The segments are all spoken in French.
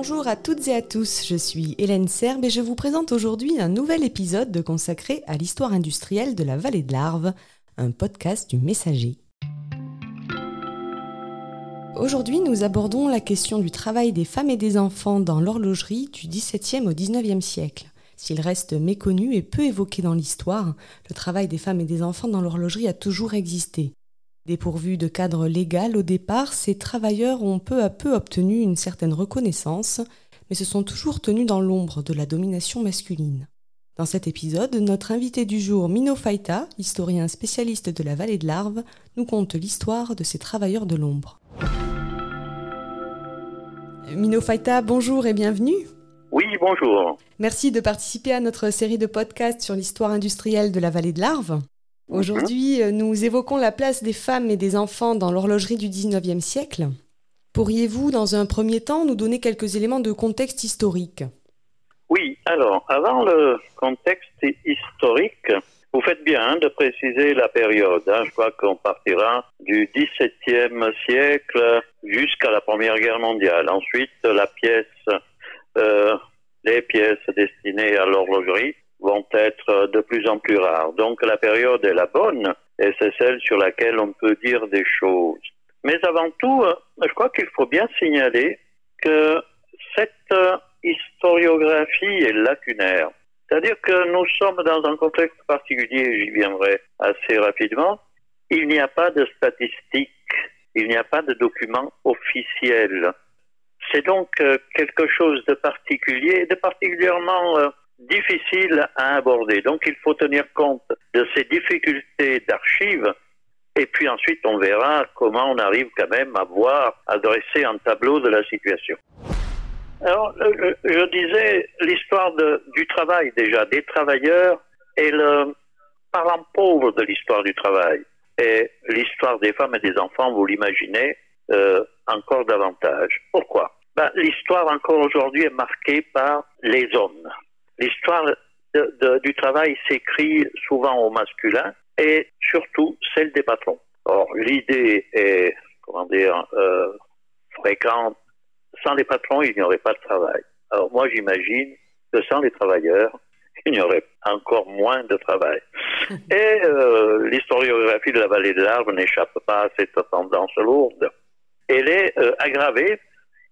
Bonjour à toutes et à tous, je suis Hélène Serbe et je vous présente aujourd'hui un nouvel épisode consacré à l'histoire industrielle de la vallée de l'Arve, un podcast du Messager. Aujourd'hui, nous abordons la question du travail des femmes et des enfants dans l'horlogerie du XVIIe au XIXe siècle. S'il reste méconnu et peu évoqué dans l'histoire, le travail des femmes et des enfants dans l'horlogerie a toujours existé. Dépourvus de cadre légal au départ, ces travailleurs ont peu à peu obtenu une certaine reconnaissance, mais se sont toujours tenus dans l'ombre de la domination masculine. Dans cet épisode, notre invité du jour, Mino Faita, historien spécialiste de la vallée de l'Arve, nous conte l'histoire de ces travailleurs de l'ombre. Mino Faita, bonjour et bienvenue. Oui, bonjour. Merci de participer à notre série de podcasts sur l'histoire industrielle de la vallée de l'Arve. Aujourd'hui, euh, nous évoquons la place des femmes et des enfants dans l'horlogerie du 19e siècle. Pourriez-vous, dans un premier temps, nous donner quelques éléments de contexte historique? Oui, alors, avant le contexte historique, vous faites bien hein, de préciser la période. Hein. Je crois qu'on partira du XVIIe siècle jusqu'à la Première Guerre mondiale. Ensuite, euh, les pièces destinées à l'horlogerie vont être de plus en plus rares. Donc la période est la bonne et c'est celle sur laquelle on peut dire des choses. Mais avant tout, je crois qu'il faut bien signaler que cette historiographie est lacunaire. C'est-à-dire que nous sommes dans un contexte particulier, j'y viendrai assez rapidement. Il n'y a pas de statistiques, il n'y a pas de documents officiels. C'est donc euh, quelque chose de particulier, de particulièrement euh, difficile à aborder. Donc il faut tenir compte de ces difficultés d'archives et puis ensuite on verra comment on arrive quand même à voir, à dresser un tableau de la situation. Alors, je disais l'histoire du travail déjà, des travailleurs et le parlant pauvre de l'histoire du travail. Et l'histoire des femmes et des enfants, vous l'imaginez, euh, encore davantage. Pourquoi? Ben, L'histoire encore aujourd'hui est marquée par les hommes. L'histoire du travail s'écrit souvent au masculin et surtout celle des patrons. Or, l'idée est, comment dire, euh, fréquente sans les patrons, il n'y aurait pas de travail. Alors moi, j'imagine que sans les travailleurs, il y aurait encore moins de travail. Et euh, l'historiographie de la vallée de l'Arbre n'échappe pas à cette tendance lourde. Elle est euh, aggravée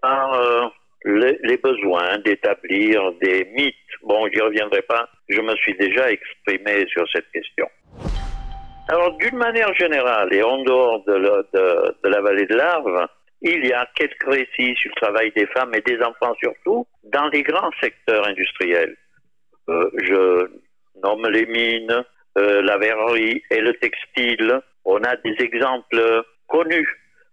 par les, les, besoins d'établir des mythes. Bon, j'y reviendrai pas, je me suis déjà exprimé sur cette question. Alors, d'une manière générale, et en dehors de, de, de la vallée de l'Arve, il y a quelques récits sur le travail des femmes et des enfants surtout dans les grands secteurs industriels. Euh, je nomme les mines, euh, la verrerie et le textile. On a des exemples connus.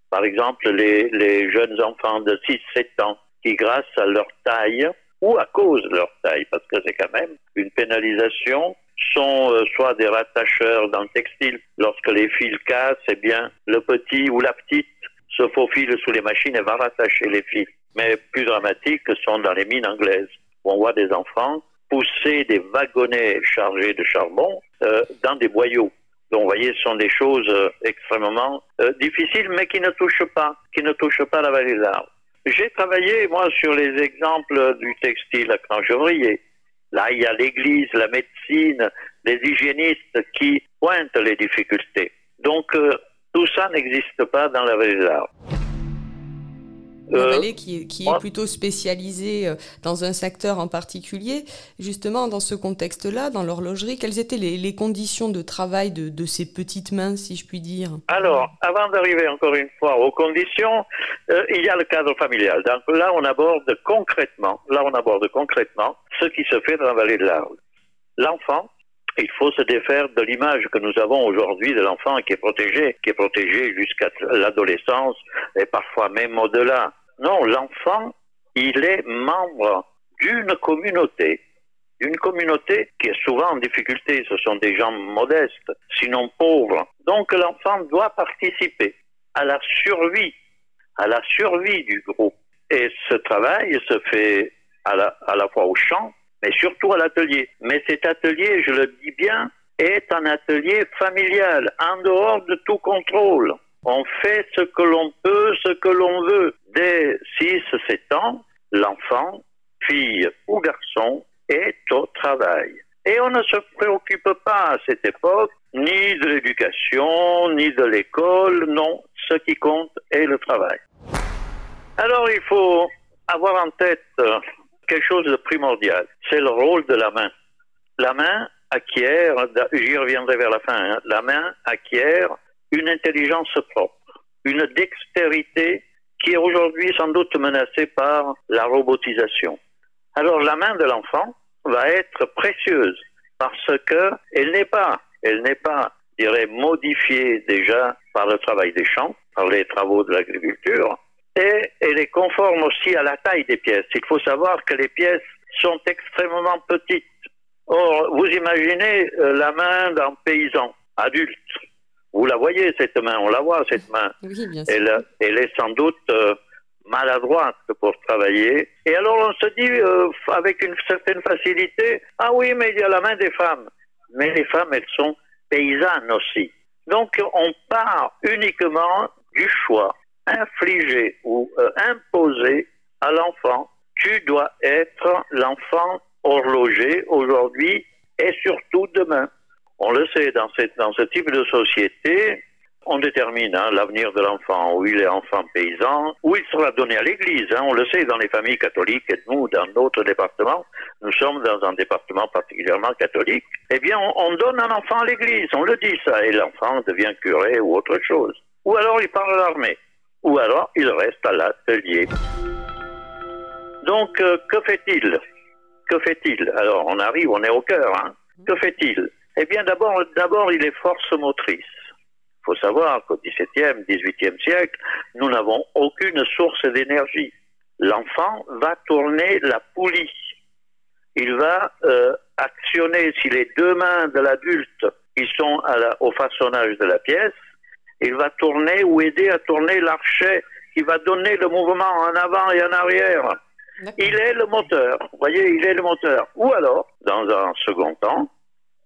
Par exemple, les, les jeunes enfants de 6-7 ans grâce à leur taille, ou à cause de leur taille, parce que c'est quand même une pénalisation, sont euh, soit des rattacheurs dans le textile. Lorsque les fils cassent, eh bien, le petit ou la petite se faufile sous les machines et va rattacher les fils. Mais plus dramatiques sont dans les mines anglaises, où on voit des enfants pousser des wagonnets chargés de charbon euh, dans des boyaux. Donc, vous voyez, ce sont des choses euh, extrêmement difficiles, mais qui ne touchent pas, qui ne touchent pas la vallée de. J'ai travaillé, moi, sur les exemples du textile à Cranchevrier. Là, il y a l'église, la médecine, les hygiénistes qui pointent les difficultés. Donc, tout ça n'existe pas dans la de La euh, vallée qui, est, plutôt spécialisée euh, dans un secteur en particulier. Justement, dans ce contexte-là, dans l'horlogerie, quelles étaient les, conditions de travail de, ces petites mains, si je puis dire? Alors, avant d'arriver encore une fois aux conditions, euh, il y a le cadre familial. Donc là, on aborde concrètement, là, on aborde concrètement ce qui se fait dans la vallée de l'Arve. L'enfant il faut se défaire de l'image que nous avons aujourd'hui de l'enfant qui est protégé, qui est protégé jusqu'à l'adolescence et parfois même au-delà. Non, l'enfant, il est membre d'une communauté, une communauté qui est souvent en difficulté. Ce sont des gens modestes, sinon pauvres. Donc l'enfant doit participer à la survie, à la survie du groupe. Et ce travail se fait à la, à la fois au champ, mais surtout à l'atelier. Mais cet atelier, je le dis bien, est un atelier familial, en dehors de tout contrôle. On fait ce que l'on peut, ce que l'on veut. Dès 6-7 ans, l'enfant, fille ou garçon, est au travail. Et on ne se préoccupe pas à cette époque ni de l'éducation, ni de l'école, non, ce qui compte est le travail. Alors il faut avoir en tête quelque chose de primordial, c'est le rôle de la main. La main acquiert, j'y reviendrai vers la fin, hein, la main acquiert une intelligence propre, une dextérité qui est aujourd'hui sans doute menacée par la robotisation. Alors la main de l'enfant va être précieuse parce que elle n'est pas, elle n'est pas, je dirais, modifiée déjà par le travail des champs, par les travaux de l'agriculture, et elle est conforme aussi à la taille des pièces. Il faut savoir que les pièces sont extrêmement petites. Or, vous imaginez euh, la main d'un paysan adulte. Vous la voyez, cette main, on la voit, cette main. Oui, bien sûr. Elle, elle est sans doute euh, maladroite pour travailler. Et alors on se dit euh, avec une certaine facilité, ah oui, mais il y a la main des femmes. Mais les femmes, elles sont paysannes aussi. Donc on part uniquement du choix infligé ou euh, imposé à l'enfant. Tu dois être l'enfant horloger aujourd'hui et surtout demain. On le sait, dans, ce type de société, on détermine hein, l'avenir de l'enfant, où il est enfant paysan, où il sera donné à l'Église. Hein. on le sait dans les familles catholiques et nous, dans notre département, nous sommes dans un département particulièrement catholique. Eh bien, on donne un enfant à l'Église, on le dit ça, et l'enfant devient curé ou autre chose. Ou alors il part à l'armée, ou alors il reste à l'atelier. Donc, euh, que fait-il? Que fait-il? Alors, on arrive, on est au cœur. Hein. Que fait-il? Eh bien, d'abord, d'abord, il est force motrice. Il faut savoir qu'au XVIIe, XVIIIe siècle, nous n'avons aucune source d'énergie. L'enfant va tourner la poulie. Il va euh, actionner, si les deux mains de l'adulte qui sont au façonnage de la pièce, il va tourner ou aider à tourner l'archet qui va donner le mouvement en avant et en arrière. Il est le moteur. Vous voyez, il est le moteur. Ou alors, dans un second temps,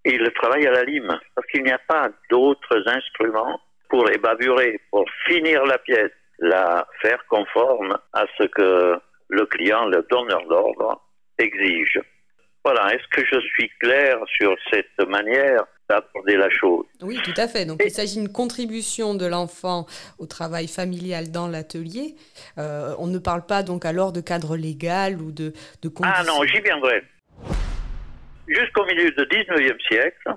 il travaille à la lime, parce qu'il n'y a pas d'autres instruments pour ébaburer, pour finir la pièce, la faire conforme à ce que le client, le donneur d'ordre, exige. Voilà, est-ce que je suis clair sur cette manière d'aborder la chose Oui, tout à fait. Donc il s'agit d'une contribution de l'enfant au travail familial dans l'atelier. Euh, on ne parle pas donc alors de cadre légal ou de, de conditions. Ah non, j'y viendrai jusqu'au milieu du 19e siècle,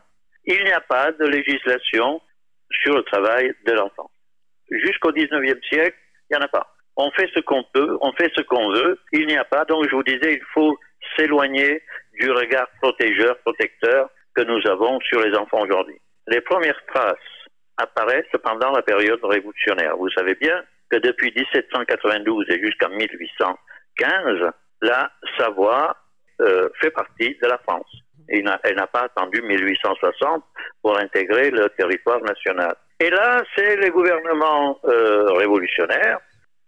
il n'y a pas de législation sur le travail de l'enfant. Jusqu'au 19e siècle, il n'y en a pas. On fait ce qu'on peut, on fait ce qu'on veut, il n'y a pas. Donc je vous disais, il faut s'éloigner du regard protégeur, protecteur que nous avons sur les enfants aujourd'hui. Les premières traces apparaissent pendant la période révolutionnaire. Vous savez bien que depuis 1792 et jusqu'en 1815, la Savoie euh, fait partie de la France. elle n'a pas attendu 1860 pour intégrer le territoire national. Et là, c'est les gouvernements euh, révolutionnaires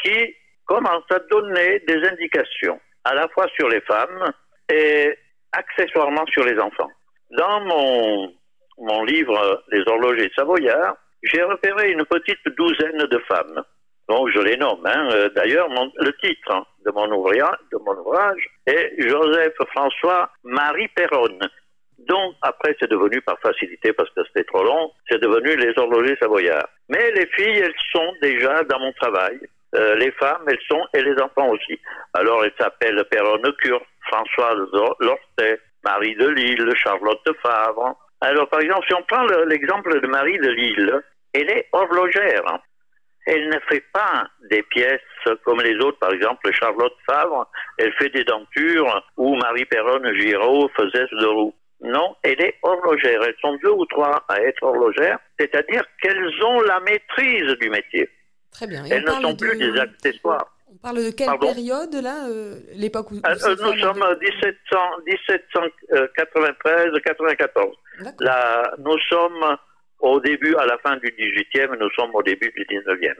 qui commencent à donner des indications, à la fois sur les femmes et accessoirement sur les enfants. Dans mon, mon livre Les horlogers savoyards, j'ai repéré une petite douzaine de femmes. Donc je les nomme. Hein. Euh, d'ailleurs, le titre de mon, ouvrage, de mon ouvrage est Joseph François Marie Perronne. Donc après, c'est devenu par facilité parce que c'était trop long, c'est devenu les horlogers savoyards. Mais les filles, elles sont déjà dans mon travail. Euh, les femmes, elles sont, et les enfants aussi. Alors, elles s'appellent Perronne Cure, Françoise Lortet, Marie de Lille, Charlotte Favre. Alors, par exemple, si on prend l'exemple de Marie de Lille, elle est horlogère. Elle ne fait pas des pièces comme les autres, par exemple Charlotte Favre, elle fait des dentures ou Marie Perronne Giraud faisait de roue. Non, elle est horlogère. Elles sont deux ou trois à être horlogères, c'est-à-dire qu'elles ont la maîtrise du métier. Très bien. elles ne sont plus des accessoires. On parle de quelle période là euh, L'époque où, euh, Nous sommes en 1793-94. Là, nous sommes au début, à la fin du 18e, nous sommes au début du 19e.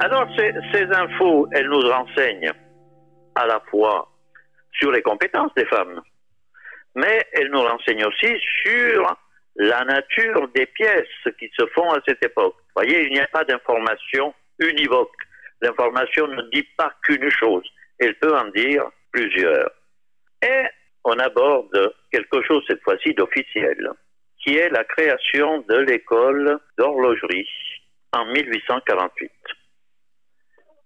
Alors, ces, ces infos, elles nous renseignent à la fois sur les compétences des femmes, mais elles nous renseignent aussi sur la nature des pièces qui se font à cette époque. Vous voyez, il n'y a pas d'information univoque. L'information ne dit pas qu'une chose, elle peut en dire plusieurs. Et on aborde quelque chose cette fois-ci d'officiel, qui est la création de l'école d'horlogerie en 1848.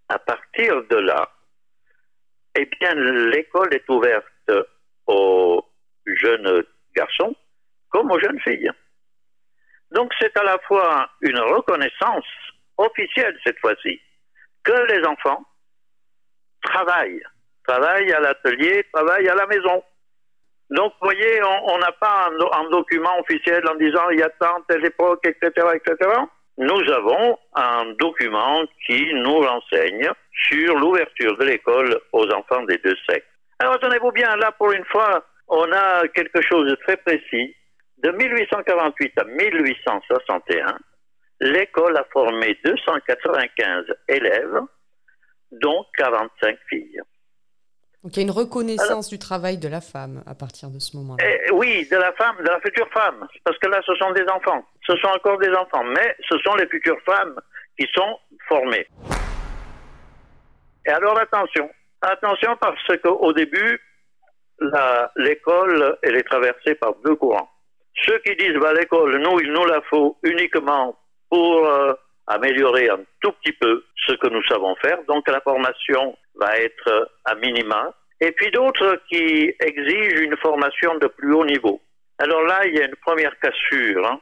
À partir de là, eh bien, l'école est ouverte aux jeunes garçons comme aux jeunes filles. Donc c'est à la fois une reconnaissance officielle cette fois-ci que les enfants travaillent, travaillent à l'atelier, travaillent à la maison. Donc, vous voyez, on n'a pas un, document officiel en disant il y a tant, telle époque, etc., etc. Nous avons un document qui nous renseigne sur l'ouverture de l'école aux enfants des deux sexes. Alors, tenez-vous bien, là, pour une fois, on a quelque chose de très précis. De 1848 à 1861, l'école a formé 295 élèves, dont 45 filles. Donc il y a une reconnaissance du travail de la femme à partir de ce moment-là. Eh, oui, de la femme, de la future femme. Parce que là, ce sont des enfants. Ce sont encore des enfants. Mais ce sont les futures femmes qui sont formées. Et alors attention. Attention parce qu'au début, l'école, elle est traversée par deux courants. Ceux qui disent, bah, l'école, nous, il nous la faut uniquement pour euh, améliorer un tout petit peu ce que nous savons faire. Donc la formation va être à minima. Et puis d'autres qui exigent une formation de plus haut niveau. Alors là, il y a une première cassure. Hein.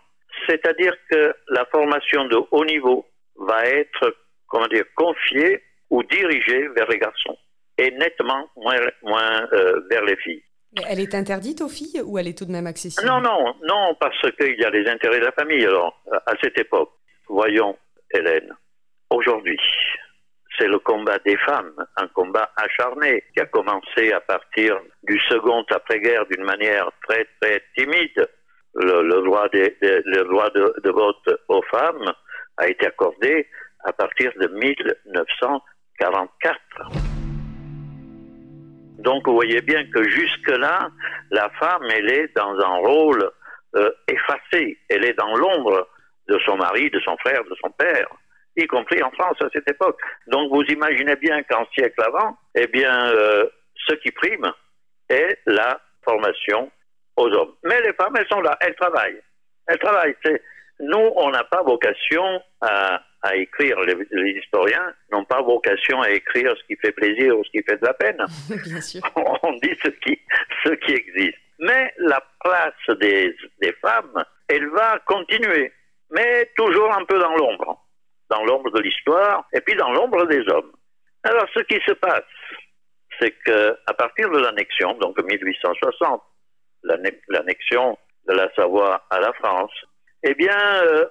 C'est-à-dire que la formation de haut niveau va être, comment dire, confiée ou dirigée vers les garçons et nettement moins, moins euh, vers les filles. Mais elle est interdite aux filles ou elle est tout de même accessible? Non, non, non, parce qu'il y a les intérêts de la famille. Alors, à cette époque, voyons, Hélène, aujourd'hui, c'est le combat des femmes, un combat acharné qui a commencé à partir du second après-guerre d'une manière très très timide. Le, droit, de, vote aux femmes a été accordé à partir de 1944. Donc vous voyez bien que jusque-là, la femme, elle est dans un rôle euh, effacé, elle est dans l'ombre de son mari, de son frère, de son père y compris en France à cette époque. Donc vous imaginez bien qu'en siècle avant, eh bien, euh, ce qui prime est la formation aux hommes. Mais les femmes, elles sont là, elles travaillent. Elles travaillent. Nous, on n'a pas vocation à, écrire, les, historiens n'ont pas vocation à écrire ce qui fait plaisir ou ce qui fait de la peine. On dit ce qui, ce qui existe. Mais la place des, des femmes, elle va continuer, mais toujours un peu dans l'ombre dans l'ombre de l'histoire et puis dans l'ombre des hommes. Alors ce qui se passe, c'est qu'à partir de l'annexion, donc 1860, l'annexion de la Savoie à la France, eh bien, euh,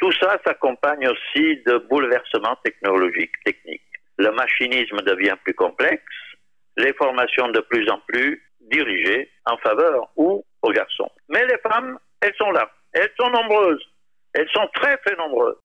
tout ça s'accompagne aussi de bouleversements technologiques, techniques. Le machinisme devient plus complexe, les formations de plus en plus dirigées en faveur ou aux garçons. Mais les femmes, elles sont là, elles sont nombreuses, elles sont très très nombreuses.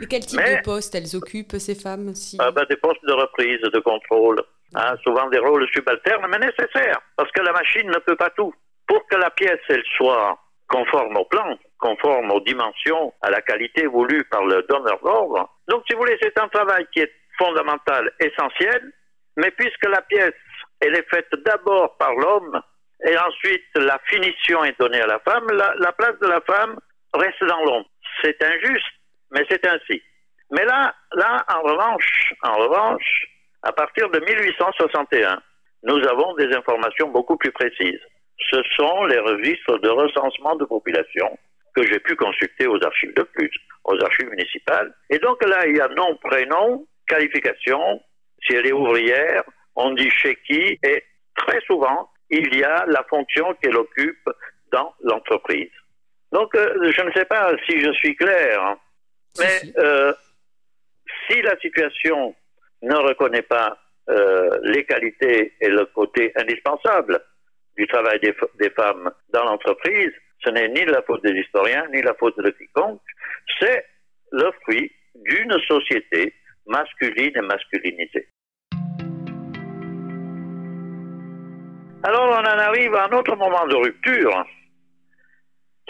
Et quel type de poste elles occupent, ces femmes si... Ah ben, Des postes de reprise, de contrôle. Hein, souvent des rôles subalternes, mais nécessaires, parce que la machine ne peut pas tout. Pour que la pièce elle soit conforme au plan, conforme aux dimensions, à la qualité voulue par le donneur d'ordre. Donc, si vous voulez, c'est un travail qui est fondamental, essentiel, mais puisque la pièce, elle est faite d'abord par l'homme, et ensuite la finition est donnée à la femme, la, la place de la femme reste dans l'ombre. C'est injuste, mais c'est ainsi. Mais là, là, en revanche, en revanche, à partir de 1861, nous avons des informations beaucoup plus précises. Ce sont les registres de recensement de population que j'ai pu consulter aux archives de plus, aux archives municipales. Et donc là, il y a nom, prénom, qualification, si elle est ouvrière, on dit chez qui, et très souvent, il y a la fonction qu'elle occupe dans l'entreprise. Donc, euh, je ne sais pas si je suis clair. Hein. Mais euh, si la situation ne reconnaît pas euh, les qualités et le côté indispensable du travail des, des femmes dans l'entreprise, ce n'est ni la faute des historiens, ni la faute de quiconque, c'est le fruit d'une société masculine et masculinisée. Alors on en arrive à un autre moment de rupture,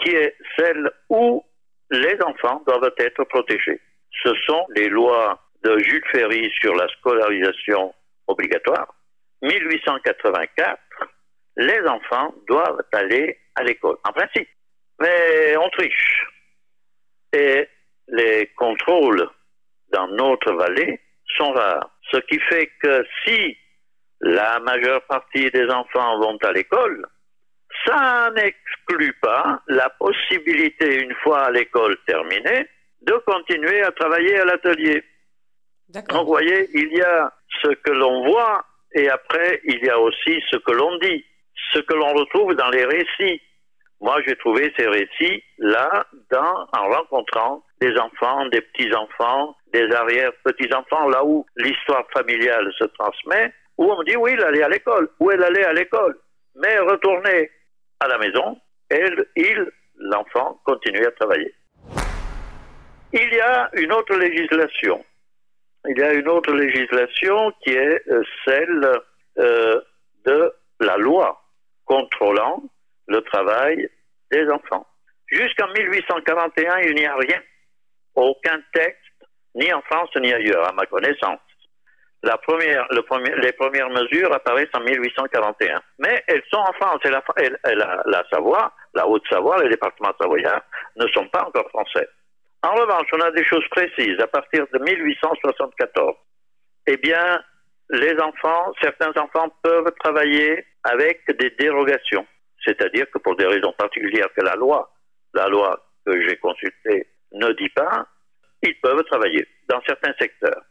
qui est celle où les enfants doivent être protégés. Ce sont les lois de Jules Ferry sur la scolarisation obligatoire, 1884, les enfants doivent aller à l'école, en principe. Mais on triche. Et les contrôles dans notre vallée sont rares. Ce qui fait que si la majeure partie des enfants vont à l'école, ça n'exclut pas la possibilité, une fois à l'école terminée, de continuer à travailler à l'atelier. Donc, vous voyez, il y a ce que l'on voit et après, il y a aussi ce que l'on dit, ce que l'on retrouve dans les récits. Moi, j'ai trouvé ces récits là, dans, en rencontrant des enfants, des petits-enfants, des arrière-petits-enfants, là où l'histoire familiale se transmet, où on me dit oui, elle allait à l'école, où elle allait à l'école, mais retourner à la maison, elle, il, l'enfant, continue à travailler. Il y a une autre législation. Il y a une autre législation qui est euh, celle euh, de la loi contrôlant le travail des enfants. Jusqu'en 1841, il n'y a rien, aucun texte, ni en France ni ailleurs, à ma connaissance. La première, le premier, les premières mesures apparaissent en 1841. Mais elles sont en France et la, la, la Savoie, la Haute-Savoie, les départements savoyards ne sont pas encore français. En revanche, on a des choses précises. À partir de 1874, eh bien, les enfants, certains enfants peuvent travailler avec des dérogations. C'est-à-dire que pour des raisons particulières que la loi, la loi que j'ai consultée ne dit pas, ils peuvent travailler dans certains secteurs.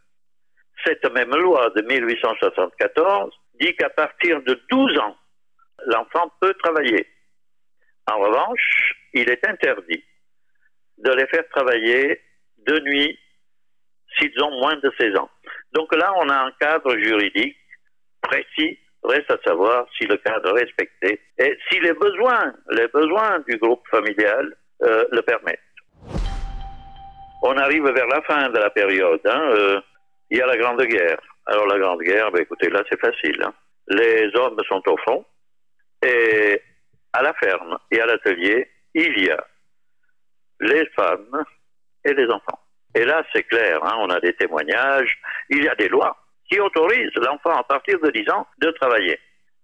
Cette même loi de 1874 dit qu'à partir de 12 ans, l'enfant peut travailler. En revanche, il est interdit de les faire travailler de nuit s'ils ont moins de 16 ans. Donc là, on a un cadre juridique précis. Reste à savoir si le cadre est respecté et si les besoins, les besoins du groupe familial euh, le permettent. On arrive vers la fin de la période. Hein, euh, il y a la Grande Guerre. Alors la Grande Guerre, ben, écoutez, là c'est facile. Hein. Les hommes sont au front et à la ferme et à l'atelier, il y a les femmes et les enfants. Et là, c'est clair, hein, on a des témoignages, il y a des lois qui autorisent l'enfant à partir de 10 ans de travailler.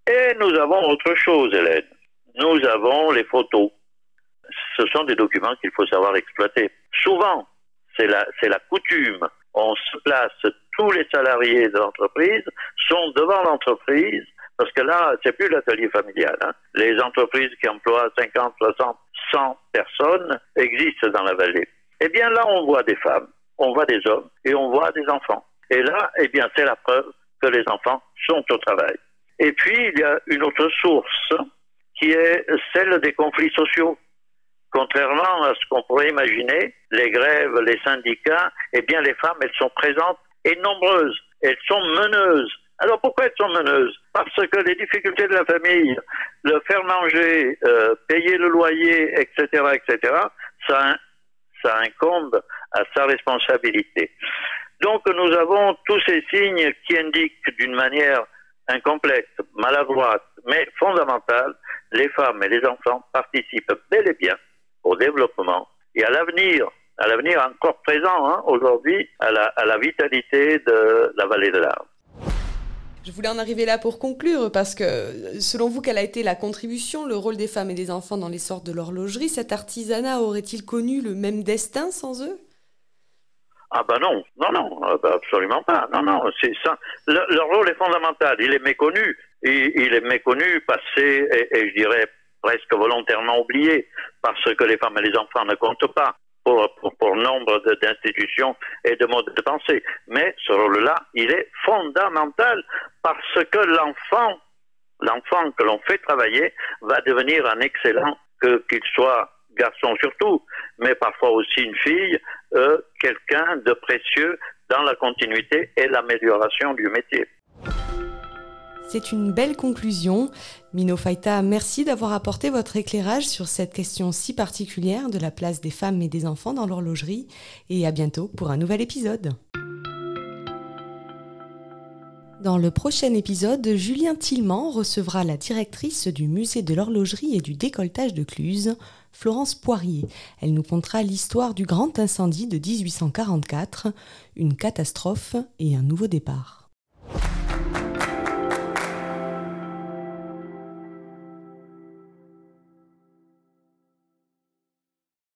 Et nous avons autre chose, Hélène. Nous avons les photos. Ce sont des documents qu'il faut savoir exploiter. Souvent, c'est la, la coutume. On se place, tous les salariés de l'entreprise sont devant l'entreprise parce que là, c'est plus l'atelier familial. Hein. Les entreprises qui emploient 50, 60, 100 personnes existent dans la vallée. Eh bien là, on voit des femmes, on voit des hommes et on voit des enfants. Et là, eh bien, c'est la preuve que les enfants sont au travail. Et puis, il y a une autre source qui est celle des conflits sociaux. Contrairement à ce qu'on pourrait imaginer, les grèves, les syndicats, eh bien, les femmes, elles sont présentes et nombreuses. Elles sont meneuses. Alors pourquoi elles sont meneuses? Parce que les difficultés de la famille, le faire manger, euh, payer le loyer, etc., etc., ça, ça incombe à sa responsabilité. Donc nous avons tous ces signes qui indiquent d'une manière incomplète, maladroite, mais fondamentale, les femmes et les enfants participent bel et bien au développement et à l'avenir, à l'avenir encore présent hein, aujourd'hui, à la, à la vitalité de la vallée de l'Arve. Je voulais en arriver là pour conclure, parce que selon vous, quelle a été la contribution, le rôle des femmes et des enfants dans l'essor de l'horlogerie? Cet artisanat aurait-il connu le même destin sans eux? Ah ben non, non, non, ah ben absolument pas. Non, non, c'est ça. leur rôle est fondamental. Il est méconnu. Il, il est méconnu, passé et, et je dirais presque volontairement oublié, parce que les femmes et les enfants ne comptent pas pour, nombre d'institutions et de modes de pensée. Mais ce rôle-là, il est fondamental parce que l'enfant, l'enfant que l'on fait travailler, va devenir un excellent, qu'il soit garçon surtout, mais parfois aussi une fille, euh, quelqu'un de précieux dans la continuité et l'amélioration du métier. C'est une belle conclusion. Mino Faita, merci d'avoir apporté votre éclairage sur cette question si particulière de la place des femmes et des enfants dans l'horlogerie. Et à bientôt pour un nouvel épisode. Dans le prochain épisode, Julien Tillemand recevra la directrice du musée de l'horlogerie et du décolletage de Cluse, Florence Poirier. Elle nous contera l'histoire du grand incendie de 1844, une catastrophe et un nouveau départ.